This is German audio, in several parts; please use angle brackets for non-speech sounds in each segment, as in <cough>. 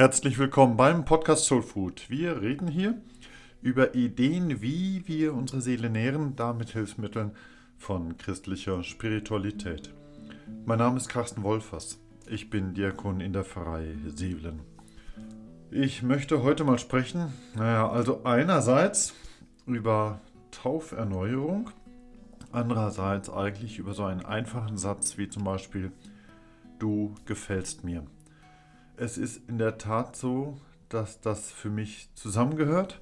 Herzlich willkommen beim Podcast Soul Food. Wir reden hier über Ideen, wie wir unsere Seele nähren, damit Hilfsmitteln von christlicher Spiritualität. Mein Name ist Carsten Wolfers. Ich bin Diakon in der Pfarrei Seelen. Ich möchte heute mal sprechen, naja, also einerseits über Tauferneuerung, andererseits eigentlich über so einen einfachen Satz wie zum Beispiel, du gefällst mir es ist in der Tat so, dass das für mich zusammengehört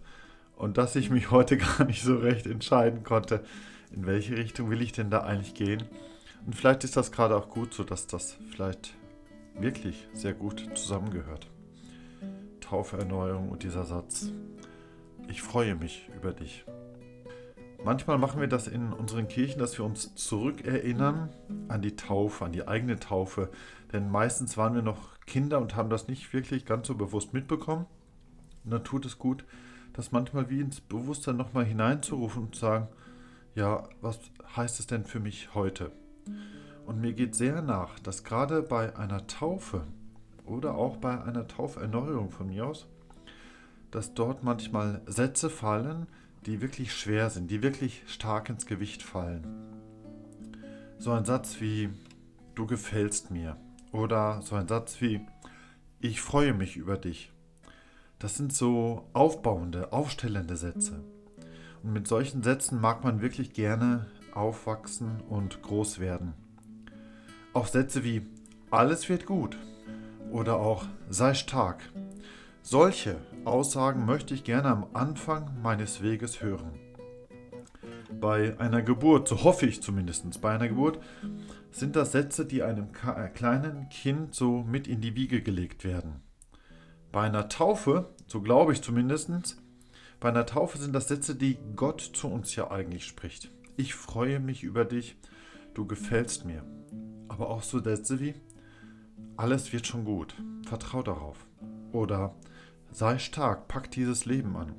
und dass ich mich heute <laughs> gar nicht so recht entscheiden konnte, in welche Richtung will ich denn da eigentlich gehen. Und vielleicht ist das gerade auch gut so, dass das vielleicht wirklich sehr gut zusammengehört. Tauferneuerung und dieser Satz. Ich freue mich über dich. Manchmal machen wir das in unseren Kirchen, dass wir uns zurückerinnern an die Taufe, an die eigene Taufe. Denn meistens waren wir noch Kinder und haben das nicht wirklich ganz so bewusst mitbekommen. Und dann tut es gut, das manchmal wie ins Bewusstsein nochmal hineinzurufen und zu sagen, ja, was heißt es denn für mich heute? Und mir geht sehr nach, dass gerade bei einer Taufe oder auch bei einer Tauferneuerung von mir aus, dass dort manchmal Sätze fallen, die wirklich schwer sind, die wirklich stark ins Gewicht fallen. So ein Satz wie Du gefällst mir oder so ein Satz wie Ich freue mich über dich. Das sind so aufbauende, aufstellende Sätze. Und mit solchen Sätzen mag man wirklich gerne aufwachsen und groß werden. Auch Sätze wie Alles wird gut oder auch Sei stark solche Aussagen möchte ich gerne am Anfang meines Weges hören. Bei einer Geburt, so hoffe ich zumindest, bei einer Geburt sind das Sätze, die einem äh, kleinen Kind so mit in die Wiege gelegt werden. Bei einer Taufe, so glaube ich zumindest, bei einer Taufe sind das Sätze, die Gott zu uns ja eigentlich spricht. Ich freue mich über dich, du gefällst mir. Aber auch so Sätze wie, alles wird schon gut, vertrau darauf. Oder Sei stark, pack dieses Leben an.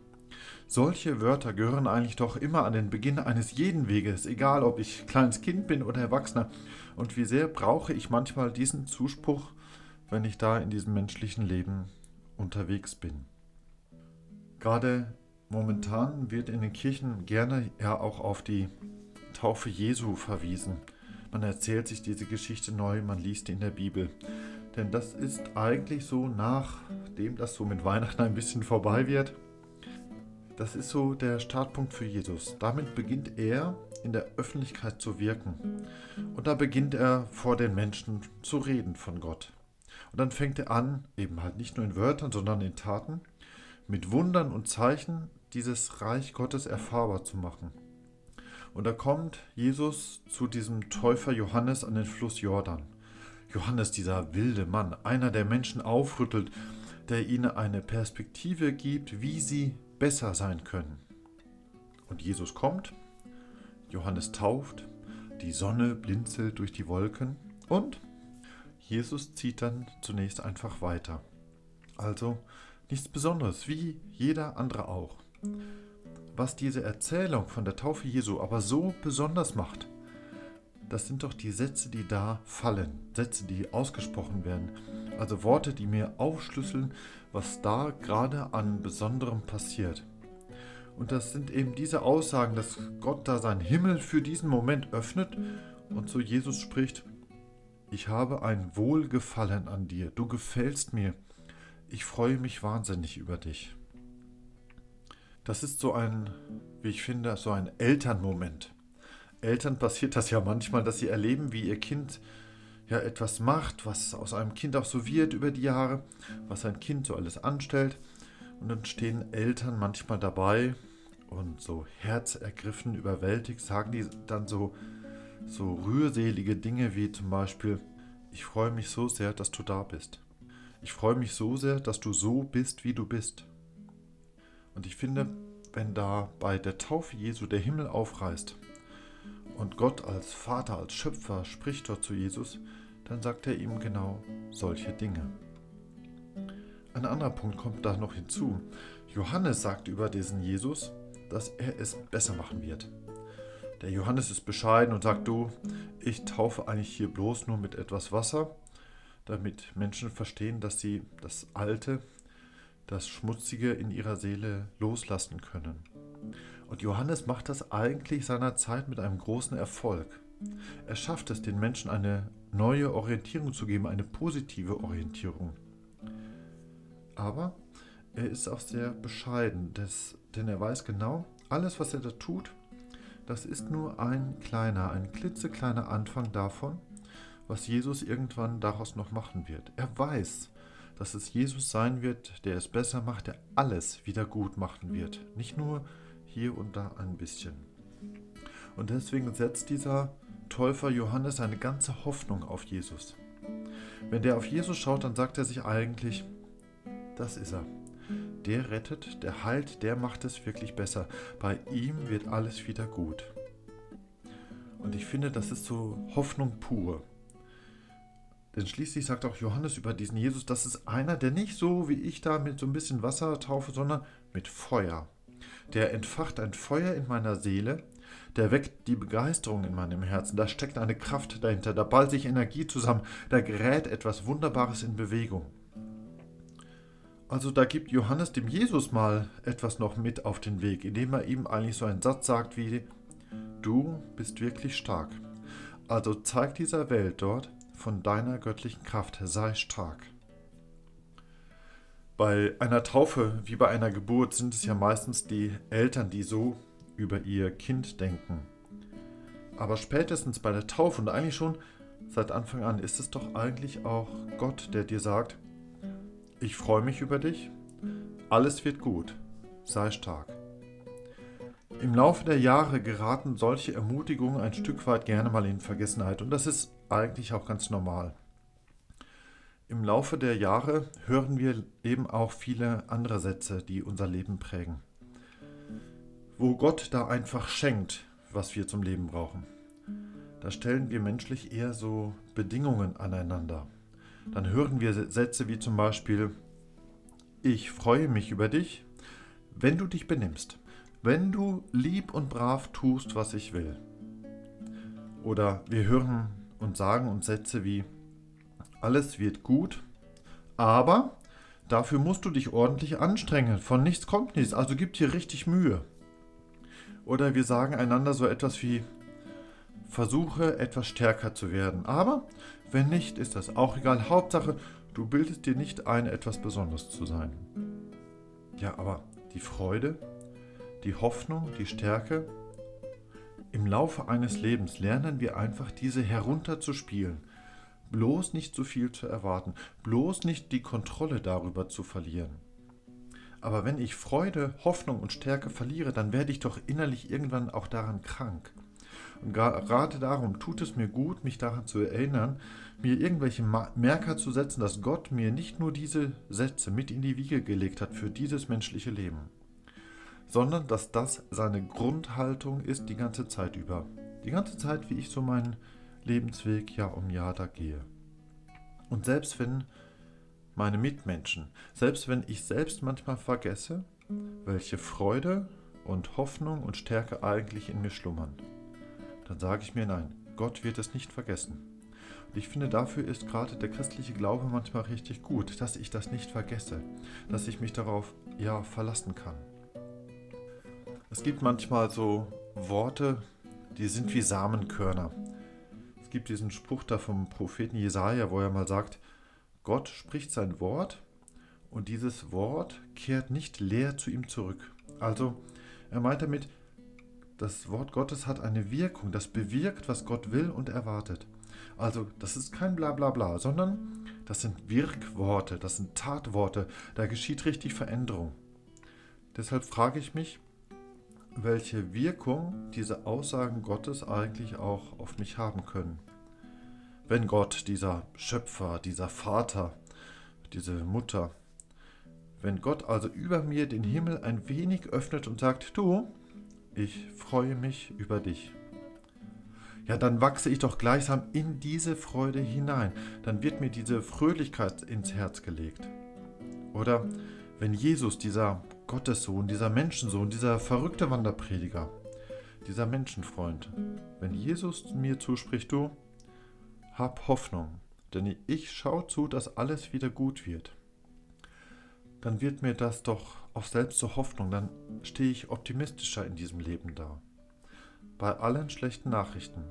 Solche Wörter gehören eigentlich doch immer an den Beginn eines jeden Weges, egal ob ich kleines Kind bin oder Erwachsener. Und wie sehr brauche ich manchmal diesen Zuspruch, wenn ich da in diesem menschlichen Leben unterwegs bin. Gerade momentan wird in den Kirchen gerne ja auch auf die Taufe Jesu verwiesen. Man erzählt sich diese Geschichte neu, man liest in der Bibel. Denn das ist eigentlich so, nachdem das so mit Weihnachten ein bisschen vorbei wird, das ist so der Startpunkt für Jesus. Damit beginnt er in der Öffentlichkeit zu wirken. Und da beginnt er vor den Menschen zu reden von Gott. Und dann fängt er an, eben halt nicht nur in Wörtern, sondern in Taten, mit Wundern und Zeichen dieses Reich Gottes erfahrbar zu machen. Und da kommt Jesus zu diesem Täufer Johannes an den Fluss Jordan. Johannes, dieser wilde Mann, einer, der Menschen aufrüttelt, der ihnen eine Perspektive gibt, wie sie besser sein können. Und Jesus kommt, Johannes tauft, die Sonne blinzelt durch die Wolken und Jesus zieht dann zunächst einfach weiter. Also nichts Besonderes, wie jeder andere auch. Was diese Erzählung von der Taufe Jesu aber so besonders macht, das sind doch die Sätze, die da fallen, Sätze, die ausgesprochen werden. Also Worte, die mir aufschlüsseln, was da gerade an Besonderem passiert. Und das sind eben diese Aussagen, dass Gott da seinen Himmel für diesen Moment öffnet und zu Jesus spricht, ich habe ein Wohlgefallen an dir, du gefällst mir, ich freue mich wahnsinnig über dich. Das ist so ein, wie ich finde, so ein Elternmoment. Eltern passiert das ja manchmal, dass sie erleben, wie ihr Kind ja etwas macht, was aus einem Kind auch so wird über die Jahre, was ein Kind so alles anstellt. Und dann stehen Eltern manchmal dabei und so herzergriffen, überwältigt, sagen die dann so, so rührselige Dinge wie zum Beispiel, ich freue mich so sehr, dass du da bist. Ich freue mich so sehr, dass du so bist, wie du bist. Und ich finde, wenn da bei der Taufe Jesu der Himmel aufreißt, und Gott als Vater, als Schöpfer spricht dort zu Jesus, dann sagt er ihm genau solche Dinge. Ein anderer Punkt kommt da noch hinzu. Johannes sagt über diesen Jesus, dass er es besser machen wird. Der Johannes ist bescheiden und sagt, du, ich taufe eigentlich hier bloß nur mit etwas Wasser. damit Menschen verstehen, dass sie das Alte, das Schmutzige in ihrer Seele loslassen können. Und Johannes macht das eigentlich seiner Zeit mit einem großen Erfolg. Er schafft es, den Menschen eine neue Orientierung zu geben, eine positive Orientierung. Aber er ist auch sehr bescheiden, denn er weiß genau, alles, was er da tut, das ist nur ein kleiner, ein klitzekleiner Anfang davon, was Jesus irgendwann daraus noch machen wird. Er weiß, dass es Jesus sein wird, der es besser macht, der alles wieder gut machen wird. Nicht nur hier und da ein bisschen. Und deswegen setzt dieser Täufer Johannes seine ganze Hoffnung auf Jesus. Wenn der auf Jesus schaut, dann sagt er sich eigentlich, das ist er. Der rettet, der heilt, der macht es wirklich besser. Bei ihm wird alles wieder gut. Und ich finde, das ist so Hoffnung pur. Denn schließlich sagt auch Johannes über diesen Jesus, das ist einer, der nicht so wie ich da mit so ein bisschen Wasser taufe, sondern mit Feuer. Der entfacht ein Feuer in meiner Seele, der weckt die Begeisterung in meinem Herzen, da steckt eine Kraft dahinter, da ballt sich Energie zusammen, da gerät etwas Wunderbares in Bewegung. Also da gibt Johannes dem Jesus mal etwas noch mit auf den Weg, indem er ihm eigentlich so einen Satz sagt wie, du bist wirklich stark. Also zeig dieser Welt dort von deiner göttlichen Kraft, sei stark. Bei einer Taufe wie bei einer Geburt sind es ja meistens die Eltern, die so über ihr Kind denken. Aber spätestens bei der Taufe und eigentlich schon seit Anfang an ist es doch eigentlich auch Gott, der dir sagt, ich freue mich über dich. Alles wird gut. Sei stark. Im Laufe der Jahre geraten solche Ermutigungen ein Stück weit gerne mal in Vergessenheit und das ist eigentlich auch ganz normal. Im Laufe der Jahre hören wir eben auch viele andere Sätze, die unser Leben prägen. Wo Gott da einfach schenkt, was wir zum Leben brauchen. Da stellen wir menschlich eher so Bedingungen aneinander dann hören wir Sätze wie zum Beispiel, ich freue mich über dich, wenn du dich benimmst, wenn du lieb und brav tust, was ich will. Oder wir hören und sagen uns Sätze wie, alles wird gut, aber dafür musst du dich ordentlich anstrengen, von nichts kommt nichts, also gib dir richtig Mühe. Oder wir sagen einander so etwas wie, versuche etwas stärker zu werden, aber wenn nicht, ist das auch egal. Hauptsache, du bildest dir nicht ein, etwas Besonderes zu sein. Ja, aber die Freude, die Hoffnung, die Stärke, im Laufe eines Lebens lernen wir einfach diese herunterzuspielen. Bloß nicht zu viel zu erwarten, bloß nicht die Kontrolle darüber zu verlieren. Aber wenn ich Freude, Hoffnung und Stärke verliere, dann werde ich doch innerlich irgendwann auch daran krank. Und gerade darum tut es mir gut, mich daran zu erinnern, mir irgendwelche Merker zu setzen, dass Gott mir nicht nur diese Sätze mit in die Wiege gelegt hat für dieses menschliche Leben, sondern dass das seine Grundhaltung ist die ganze Zeit über. Die ganze Zeit, wie ich so meinen Lebensweg Jahr um Jahr da gehe. Und selbst wenn meine Mitmenschen, selbst wenn ich selbst manchmal vergesse, welche Freude und Hoffnung und Stärke eigentlich in mir schlummern dann sage ich mir nein, Gott wird es nicht vergessen. Und ich finde, dafür ist gerade der christliche Glaube manchmal richtig gut, dass ich das nicht vergesse, dass ich mich darauf ja verlassen kann. Es gibt manchmal so Worte, die sind wie Samenkörner. Es gibt diesen Spruch da vom Propheten Jesaja, wo er mal sagt: Gott spricht sein Wort und dieses Wort kehrt nicht leer zu ihm zurück. Also, er meint damit, das Wort Gottes hat eine Wirkung, das bewirkt, was Gott will und erwartet. Also, das ist kein Blablabla, sondern das sind Wirkworte, das sind Tatworte, da geschieht richtig Veränderung. Deshalb frage ich mich, welche Wirkung diese Aussagen Gottes eigentlich auch auf mich haben können. Wenn Gott, dieser Schöpfer, dieser Vater, diese Mutter, wenn Gott also über mir den Himmel ein wenig öffnet und sagt, du, ich freue mich über dich. Ja, dann wachse ich doch gleichsam in diese Freude hinein. Dann wird mir diese Fröhlichkeit ins Herz gelegt. Oder wenn Jesus, dieser Gottessohn, dieser Menschensohn, dieser verrückte Wanderprediger, dieser Menschenfreund, wenn Jesus mir zuspricht, du, hab Hoffnung, denn ich schaue zu, dass alles wieder gut wird. Dann wird mir das doch auch selbst zur Hoffnung, dann stehe ich optimistischer in diesem Leben da. Bei allen schlechten Nachrichten,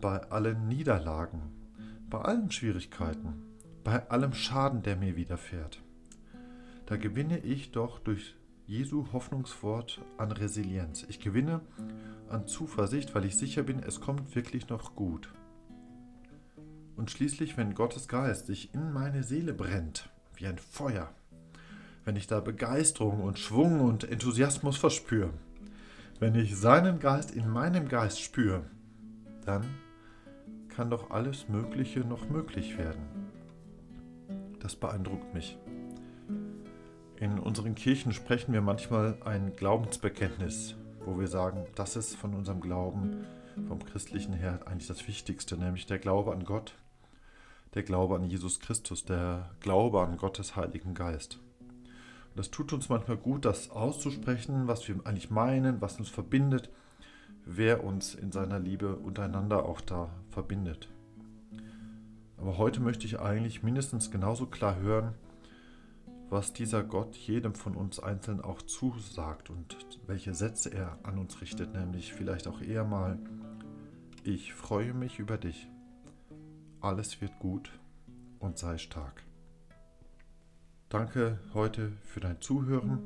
bei allen Niederlagen, bei allen Schwierigkeiten, bei allem Schaden, der mir widerfährt. Da gewinne ich doch durch Jesu Hoffnungswort an Resilienz. Ich gewinne an Zuversicht, weil ich sicher bin, es kommt wirklich noch gut. Und schließlich, wenn Gottes Geist sich in meine Seele brennt, wie ein Feuer, wenn ich da Begeisterung und Schwung und Enthusiasmus verspüre, wenn ich seinen Geist in meinem Geist spüre, dann kann doch alles Mögliche noch möglich werden. Das beeindruckt mich. In unseren Kirchen sprechen wir manchmal ein Glaubensbekenntnis, wo wir sagen, das ist von unserem Glauben, vom christlichen her eigentlich das Wichtigste, nämlich der Glaube an Gott, der Glaube an Jesus Christus, der Glaube an Gottes Heiligen Geist. Und das tut uns manchmal gut, das auszusprechen, was wir eigentlich meinen, was uns verbindet, wer uns in seiner Liebe untereinander auch da verbindet. Aber heute möchte ich eigentlich mindestens genauso klar hören, was dieser Gott jedem von uns einzeln auch zusagt und welche Sätze er an uns richtet, nämlich vielleicht auch eher mal, ich freue mich über dich, alles wird gut und sei stark. Danke heute für dein Zuhören.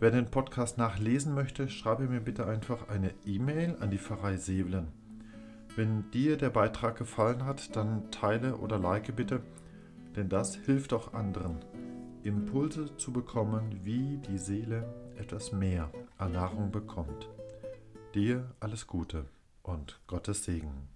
Wer den Podcast nachlesen möchte, schreibe mir bitte einfach eine E-Mail an die Pfarrei Sevelen. Wenn dir der Beitrag gefallen hat, dann teile oder like bitte, denn das hilft auch anderen Impulse zu bekommen, wie die Seele etwas mehr an bekommt. Dir alles Gute und Gottes Segen.